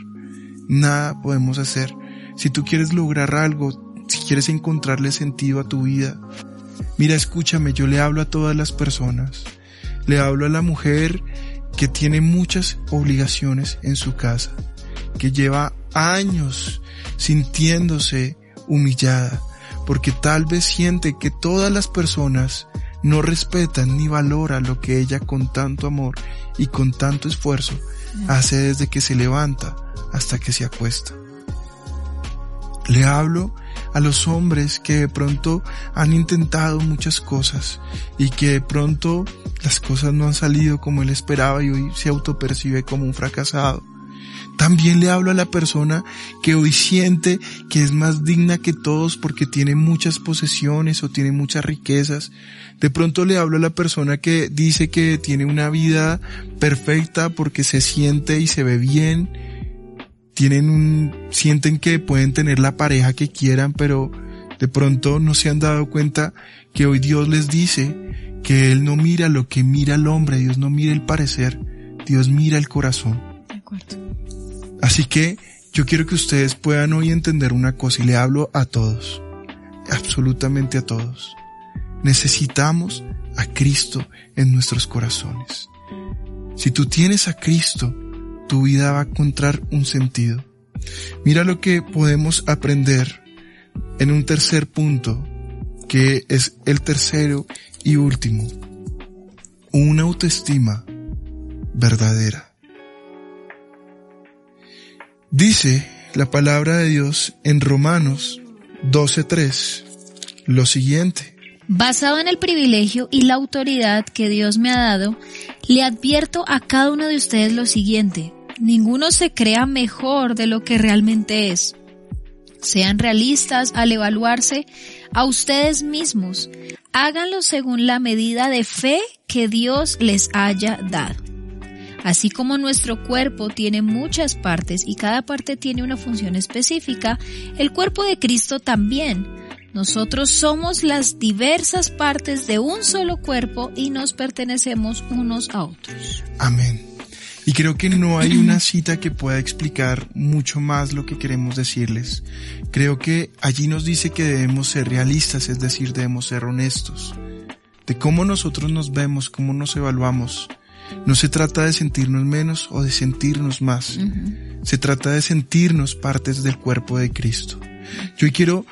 Nada podemos hacer. Si tú quieres lograr algo, si quieres encontrarle sentido a tu vida, mira, escúchame, yo le hablo a todas las personas. Le hablo a la mujer que tiene muchas obligaciones en su casa, que lleva años sintiéndose humillada, porque tal vez siente que todas las personas no respetan ni valoran lo que ella con tanto amor y con tanto esfuerzo hace desde que se levanta hasta que se acuesta. Le hablo a los hombres que de pronto han intentado muchas cosas y que de pronto las cosas no han salido como él esperaba y hoy se autopercibe como un fracasado. También le hablo a la persona que hoy siente que es más digna que todos porque tiene muchas posesiones o tiene muchas riquezas. De pronto le hablo a la persona que dice que tiene una vida perfecta porque se siente y se ve bien tienen un, sienten que pueden tener la pareja que quieran, pero de pronto no se han dado cuenta que hoy Dios les dice que Él no mira lo que mira el hombre, Dios no mira el parecer, Dios mira el corazón. De acuerdo. Así que yo quiero que ustedes puedan hoy entender una cosa y le hablo a todos, absolutamente a todos. Necesitamos a Cristo en nuestros corazones. Si tú tienes a Cristo, tu vida va a encontrar un sentido. Mira lo que podemos aprender en un tercer punto, que es el tercero y último. Una autoestima verdadera. Dice la palabra de Dios en Romanos 12.3 lo siguiente. Basado en el privilegio y la autoridad que Dios me ha dado, le advierto a cada uno de ustedes lo siguiente. Ninguno se crea mejor de lo que realmente es. Sean realistas al evaluarse a ustedes mismos. Háganlo según la medida de fe que Dios les haya dado. Así como nuestro cuerpo tiene muchas partes y cada parte tiene una función específica, el cuerpo de Cristo también. Nosotros somos las diversas partes de un solo cuerpo y nos pertenecemos unos a otros. Amén. Y creo que no hay una cita que pueda explicar mucho más lo que queremos decirles. Creo que allí nos dice que debemos ser realistas, es decir, debemos ser honestos. De cómo nosotros nos vemos, cómo nos evaluamos. No se trata de sentirnos menos o de sentirnos más. Se trata de sentirnos partes del cuerpo de Cristo. Yo quiero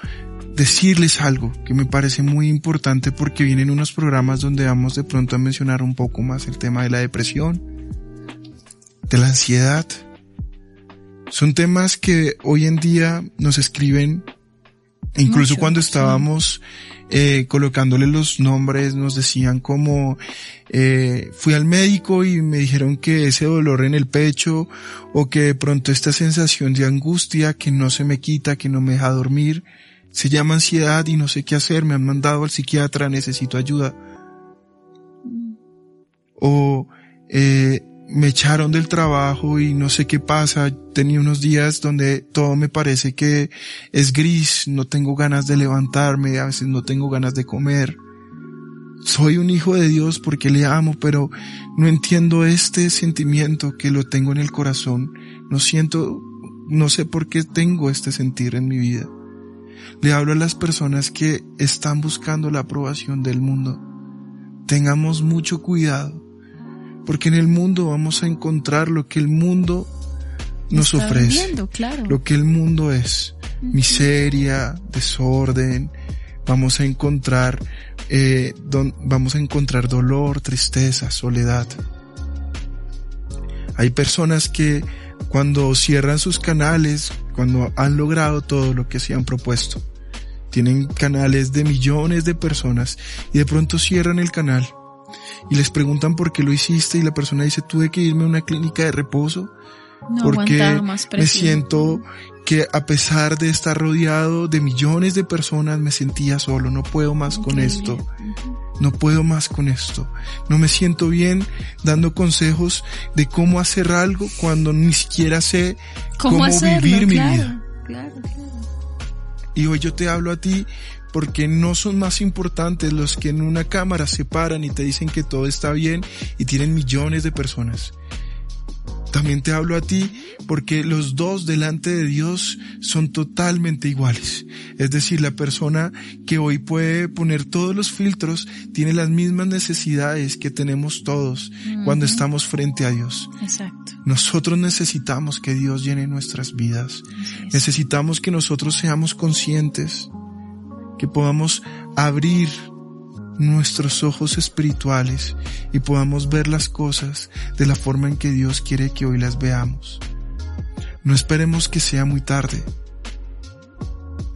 decirles algo que me parece muy importante porque vienen unos programas donde vamos de pronto a mencionar un poco más el tema de la depresión, de la ansiedad. Son temas que hoy en día nos escriben, incluso Mucho, cuando sí. estábamos eh, colocándole los nombres, nos decían como, eh, fui al médico y me dijeron que ese dolor en el pecho o que de pronto esta sensación de angustia que no se me quita, que no me deja dormir, se llama ansiedad y no sé qué hacer, me han mandado al psiquiatra, necesito ayuda. O eh, me echaron del trabajo y no sé qué pasa, tenía unos días donde todo me parece que es gris, no tengo ganas de levantarme, a veces no tengo ganas de comer. Soy un hijo de Dios porque le amo, pero no entiendo este sentimiento que lo tengo en el corazón. No siento, no sé por qué tengo este sentir en mi vida. Le hablo a las personas que están buscando la aprobación del mundo. Tengamos mucho cuidado, porque en el mundo vamos a encontrar lo que el mundo nos Está ofrece, claro. lo que el mundo es, miseria, desorden, vamos a encontrar, eh, don- vamos a encontrar dolor, tristeza, soledad. Hay personas que cuando cierran sus canales, cuando han logrado todo lo que se han propuesto, tienen canales de millones de personas y de pronto cierran el canal y les preguntan por qué lo hiciste y la persona dice tuve que irme a una clínica de reposo no porque más me siento que a pesar de estar rodeado de millones de personas me sentía solo, no puedo más con Increíble. esto, Ujú. no puedo más con esto, no me siento bien dando consejos de cómo hacer algo cuando ni siquiera sé cómo, hacerlo? vivir mi Claro, vida. Claro, claro. Y hoy yo te hablo a ti porque no son más importantes los que en una cámara se paran y te dicen que todo está bien y tienen millones de personas. También te hablo a ti porque los dos delante de Dios son totalmente iguales. Es decir, la persona que hoy puede poner todos los filtros tiene las mismas necesidades que tenemos todos cuando estamos frente a Dios. Exacto. Nosotros necesitamos que Dios llene nuestras vidas. Necesitamos que nosotros seamos conscientes, que podamos abrir nuestros ojos espirituales y podamos ver las cosas de la forma en que Dios quiere que hoy las veamos. No esperemos que sea muy tarde.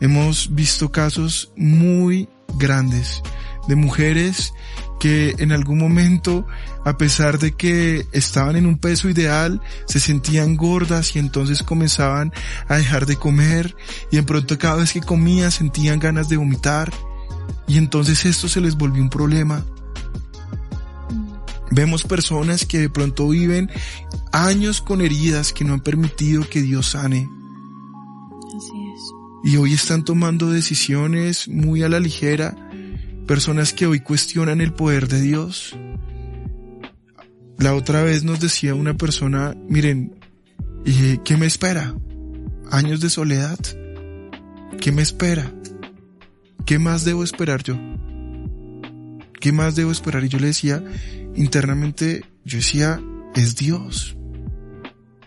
Hemos visto casos muy grandes de mujeres que en algún momento, a pesar de que estaban en un peso ideal, se sentían gordas y entonces comenzaban a dejar de comer y en pronto cada vez que comían sentían ganas de vomitar y entonces esto se les volvió un problema. Vemos personas que de pronto viven años con heridas que no han permitido que Dios sane. Así es. Y hoy están tomando decisiones muy a la ligera. Personas que hoy cuestionan el poder de Dios. La otra vez nos decía una persona, miren, ¿y ¿qué me espera? ¿Años de soledad? ¿Qué me espera? ¿Qué más debo esperar yo? ¿Qué más debo esperar? Y yo le decía, internamente, yo decía, es Dios.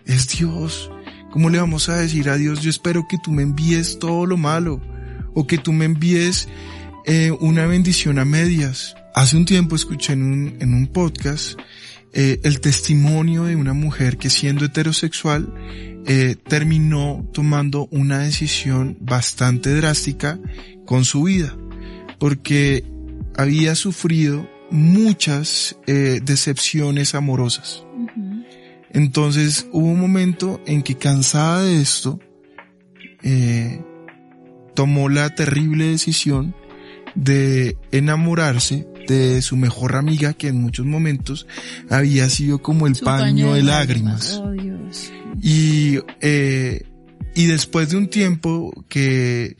Es Dios. ¿Cómo le vamos a decir a Dios, yo espero que tú me envíes todo lo malo? O que tú me envíes eh, una bendición a medias. Hace un tiempo escuché en un, en un podcast eh, el testimonio de una mujer que siendo heterosexual eh, terminó tomando una decisión bastante drástica con su vida, porque había sufrido muchas eh, decepciones amorosas. Entonces hubo un momento en que cansada de esto, eh, tomó la terrible decisión de enamorarse de su mejor amiga que en muchos momentos había sido como el paño, de lágrimas. Oh, Dios. Y, eh, y después de un tiempo que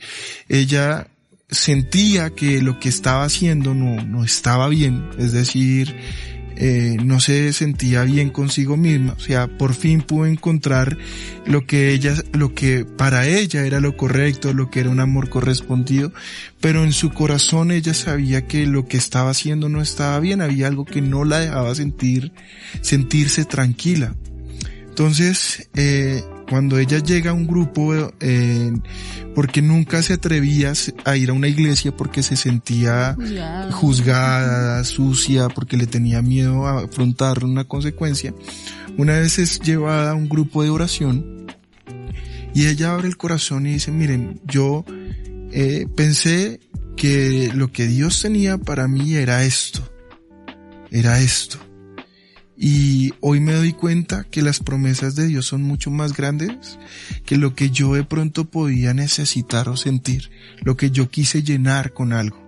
ella sentía que lo que estaba haciendo no, no estaba bien, es decir, eh, no se sentía bien consigo misma, o sea, por fin pudo encontrar lo que ella, lo que para ella era lo correcto, lo que era un amor correspondido, pero en su corazón ella sabía que lo que estaba haciendo no estaba bien, había algo que no la dejaba sentir, sentirse tranquila. Entonces, eh, cuando ella llega a un grupo, eh, porque nunca se atrevía a ir a una iglesia porque se sentía Juzgada. juzgada, sucia, porque le tenía miedo a afrontar una consecuencia, una vez es llevada a un grupo de oración y ella abre el corazón y dice, miren, yo eh, pensé que lo que Dios tenía para mí era esto, era esto. Y hoy me doy cuenta que las promesas de Dios son mucho más grandes que lo que yo de pronto podía necesitar o sentir, lo que yo quise llenar con algo.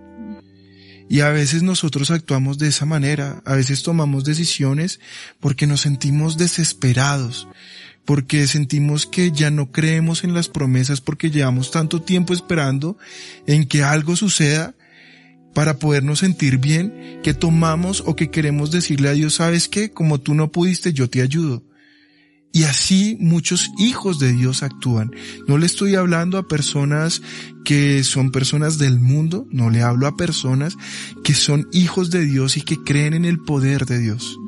Y a veces nosotros actuamos de esa manera, a veces tomamos decisiones porque nos sentimos desesperados, porque sentimos que ya no creemos en las promesas porque llevamos tanto tiempo esperando en que algo suceda para podernos sentir bien, que tomamos o que queremos decirle a Dios, sabes qué, como tú no pudiste, yo te ayudo. Y así muchos hijos de Dios actúan. No le estoy hablando a personas que son personas del mundo, no le hablo a personas que son hijos de Dios y que creen en el poder de Dios.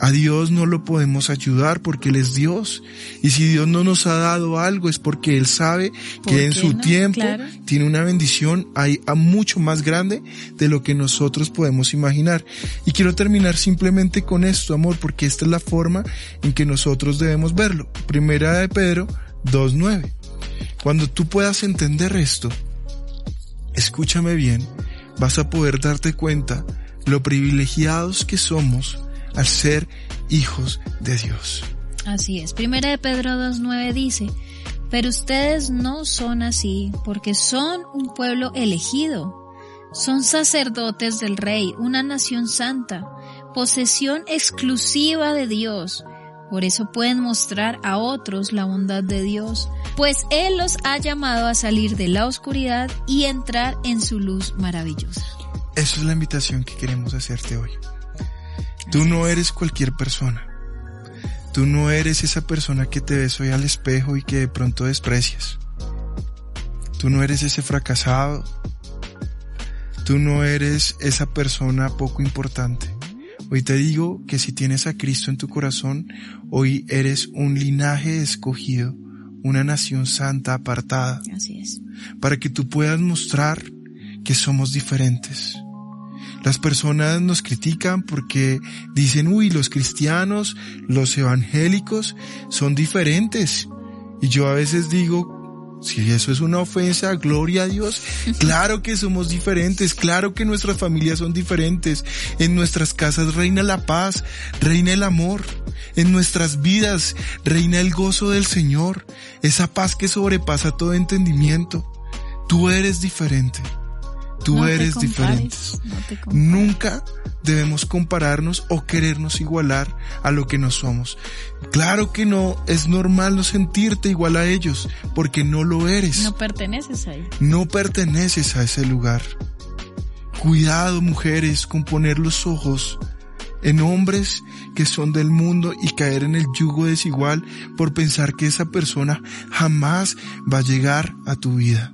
A Dios no lo podemos ayudar porque Él es Dios. Y si Dios no nos ha dado algo es porque Él sabe ¿Por que en su no? tiempo Claro. tiene una bendición ahí a mucho más grande de lo que nosotros podemos imaginar. Y quiero terminar simplemente con esto, amor, porque esta es la forma en que nosotros debemos verlo. Primera de Pedro 2.9. Cuando tú puedas entender esto, escúchame bien, vas a poder darte cuenta lo privilegiados que somos al ser hijos de Dios. Así es. Primera de Pedro 2.9 dice, pero ustedes no son así, porque son un pueblo elegido. Son sacerdotes del rey, una nación santa, posesión exclusiva de Dios. Por eso pueden mostrar a otros la bondad de Dios, pues Él los ha llamado a salir de la oscuridad y entrar en su luz maravillosa. Esa es la invitación que queremos hacerte hoy. Tú no eres cualquier persona. Tú no eres esa persona que te ves hoy al espejo y que de pronto desprecias. Tú no eres ese fracasado. Tú no eres esa persona poco importante. Hoy te digo que si tienes a Cristo en tu corazón, hoy eres un linaje escogido, una nación santa apartada, Así es. para que tú puedas mostrar que somos diferentes. Las personas nos critican porque dicen, uy, los cristianos, los evangélicos son diferentes. Y yo a veces digo, si eso es una ofensa, gloria a Dios. [laughs] Claro que somos diferentes, claro que nuestras familias son diferentes. En nuestras casas reina la paz, reina el amor. En nuestras vidas reina el gozo del Señor, esa paz que sobrepasa todo entendimiento. Tú eres diferente. Tú No eres diferente. no. Nunca debemos compararnos o querernos igualar a lo que no somos. Claro que no, es normal no sentirte igual a ellos, porque no lo eres. No perteneces ahí. No perteneces a ese lugar. Cuidado, mujeres, con poner los ojos en hombres que son del mundo y caer en el yugo desigual por pensar que esa persona jamás va a llegar a tu vida.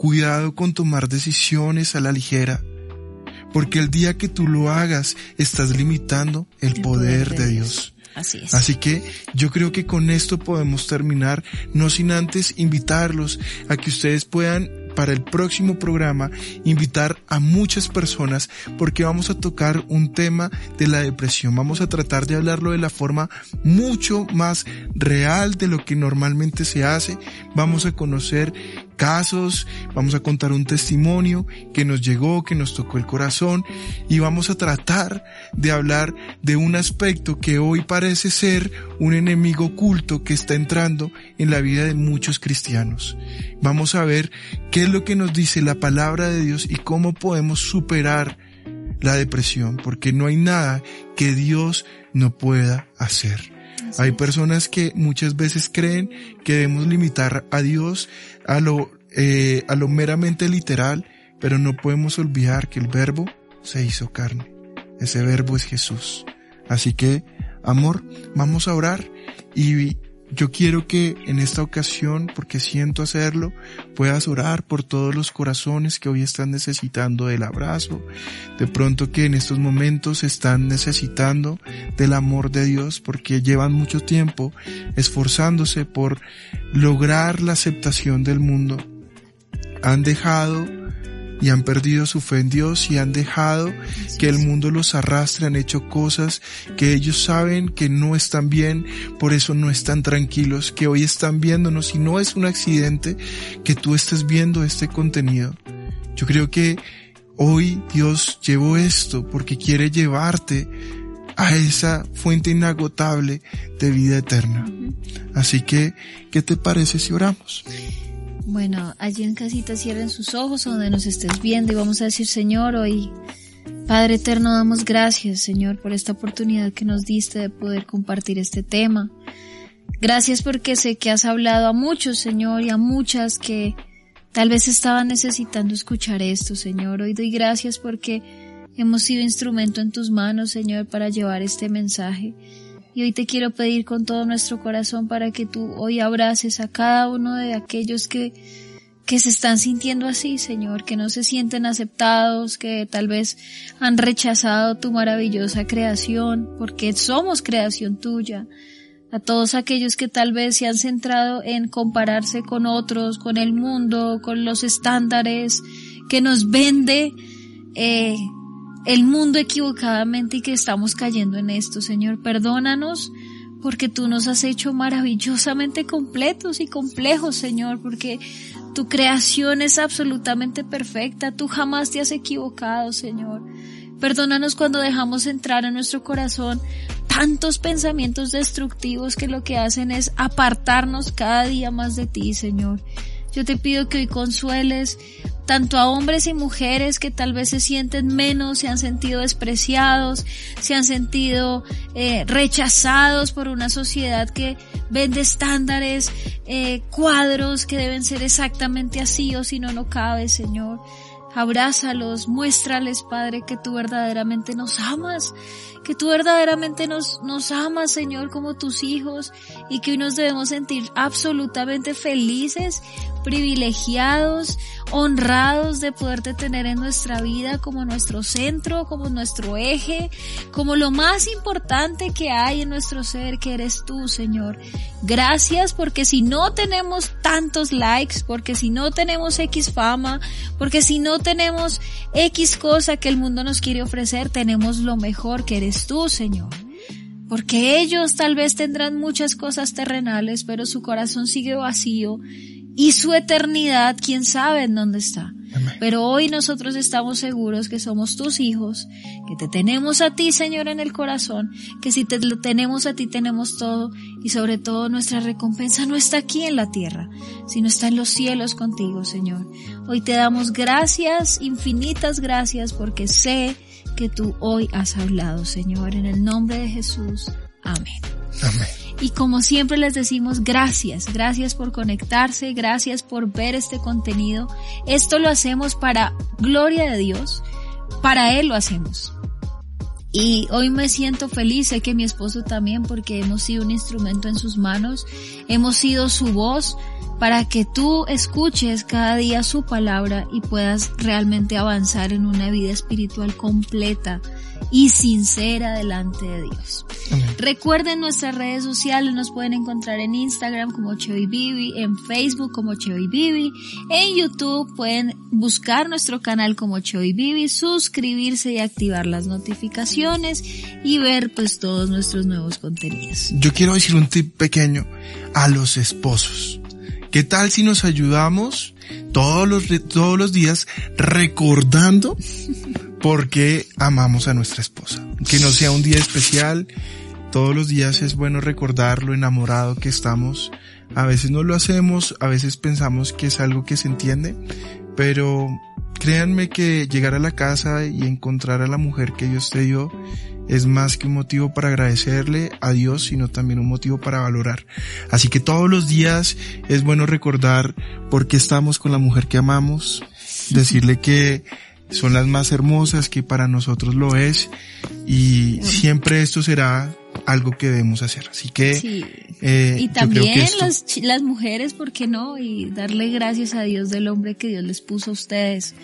Cuidado con tomar decisiones a la ligera, porque el día que tú lo hagas estás limitando el, poder, de Dios. Así es. Así que yo creo que con esto podemos terminar, no sin antes invitarlos a que ustedes puedan para el próximo programa invitar a muchas personas porque vamos a tocar un tema de la depresión. Vamos a tratar de hablarlo de la forma mucho más real de lo que normalmente se hace. Vamos a conocer casos, vamos a contar un testimonio que nos llegó, que nos tocó el corazón y vamos a tratar de hablar de un aspecto que hoy parece ser un enemigo oculto que está entrando en la vida de muchos cristianos. Vamos a ver qué es lo que nos dice la palabra de Dios y cómo podemos superar la depresión, porque no hay nada que Dios no pueda hacer. Hay personas que muchas veces creen que debemos limitar a Dios a lo, eh, a lo meramente literal, pero no podemos olvidar que el verbo se hizo carne. Ese verbo es Jesús. Así que, amor, vamos a orar y yo quiero que en esta ocasión, porque siento hacerlo, puedas orar por todos los corazones que hoy están necesitando del abrazo, de pronto que en estos momentos están necesitando del amor de Dios porque llevan mucho tiempo esforzándose por lograr la aceptación del mundo. Han dejado y han perdido su fe en Dios y han dejado que el mundo los arrastre, han hecho cosas que ellos saben que no están bien, por eso no están tranquilos, que hoy están viéndonos y no es un accidente que tú estés viendo este contenido. Yo creo que hoy Dios llevó esto porque quiere llevarte a esa fuente inagotable de vida eterna. Así que, ¿qué te parece si oramos? Bueno, allí en casita cierren sus ojos donde nos estés viendo y vamos a decir, Señor, hoy, Padre eterno, damos gracias, Señor, por esta oportunidad que nos diste de poder compartir este tema. Gracias porque sé que has hablado a muchos, Señor, y a muchas que tal vez estaban necesitando escuchar esto, Señor. Hoy doy gracias porque hemos sido instrumento en tus manos, Señor, para llevar este mensaje. Y hoy te quiero pedir con todo nuestro corazón para que tú hoy abraces a cada uno de aquellos que, que se están sintiendo así, Señor, que no se sienten aceptados, que tal vez han rechazado tu maravillosa creación, porque somos creación tuya. A todos aquellos que tal vez se han centrado en compararse con otros, con el mundo, con los estándares que nos vende, eh, el mundo equivocadamente y que estamos cayendo en esto, Señor. Perdónanos porque tú nos has hecho maravillosamente completos y complejos, Señor, porque tu creación es absolutamente perfecta. Tú jamás te has equivocado, Señor. Perdónanos cuando dejamos entrar en nuestro corazón tantos pensamientos destructivos que lo que hacen es apartarnos cada día más de ti, Señor. Yo te pido que hoy consueles tanto a hombres y mujeres que tal vez se sienten menos, se han sentido despreciados, se han sentido eh, rechazados por una sociedad que vende estándares, eh, cuadros que deben ser exactamente así o si no, no cabe, Señor. Abrázalos, muéstrales, Padre, que tú verdaderamente nos amas, que tú verdaderamente nos, nos amas, Señor, como tus hijos, y que hoy nos debemos sentir absolutamente felices, privilegiados, honrados de poderte tener en nuestra vida como nuestro centro, como nuestro eje, como lo más importante que hay en nuestro ser, que eres tú, Señor. Gracias porque si no tenemos tantos likes, porque si no tenemos X fama, porque si no tenemos X cosa que el mundo nos quiere ofrecer, tenemos lo mejor que eres tú, Señor. Porque ellos tal vez tendrán muchas cosas terrenales, pero su corazón sigue vacío y su eternidad, quién sabe en dónde está. Amén. Pero hoy nosotros estamos seguros que somos tus hijos, que te tenemos a ti, Señor, en el corazón, que si te lo tenemos a ti tenemos todo y sobre todo nuestra recompensa no está aquí en la tierra, sino está en los cielos contigo, Señor. Hoy te damos gracias, infinitas gracias, porque sé que tú hoy has hablado, Señor, en el nombre de Jesús. Amén. Amén. Y como siempre les decimos gracias, gracias por conectarse, gracias por ver este contenido. Esto lo hacemos para gloria de Dios, para Él lo hacemos. Y hoy me siento feliz, sé que mi esposo también, porque hemos sido un instrumento en sus manos, hemos sido su voz para que tú escuches cada día su palabra y puedas realmente avanzar en una vida espiritual completa y sincera delante de Dios. Amén. Recuerden nuestras redes sociales, nos pueden encontrar en Instagram como Cheo y Bibi, en Facebook como Cheo y Bibi, en YouTube pueden buscar nuestro canal como Cheo y Bibi, suscribirse y activar las notificaciones y ver pues todos nuestros nuevos contenidos. Yo quiero decir un tip pequeño a los esposos. ¿Qué tal si nos ayudamos todos los, todos los días recordando por qué amamos a nuestra esposa? Que no sea un día especial. Todos los días es bueno recordar lo enamorado que estamos. A veces no lo hacemos, a veces pensamos que es algo que se entiende, pero créanme que llegar a la casa y encontrar a la mujer que Dios te dio es más que un motivo para agradecerle a Dios, sino también un motivo para valorar. Así que todos los días es bueno recordar por qué estamos con la mujer que amamos, decirle que son las más hermosas, que para nosotros lo es, y siempre esto será algo que debemos hacer. Así que Sí. eh, Y yo creo también que esto- las mujeres, ¿por qué no? Y darle gracias a Dios del hombre que Dios les puso a ustedes.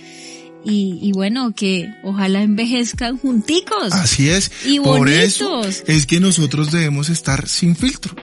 Y, y bueno, que ojalá envejezcan junticos. Así es. Y Por eso es que nosotros debemos estar sin filtro.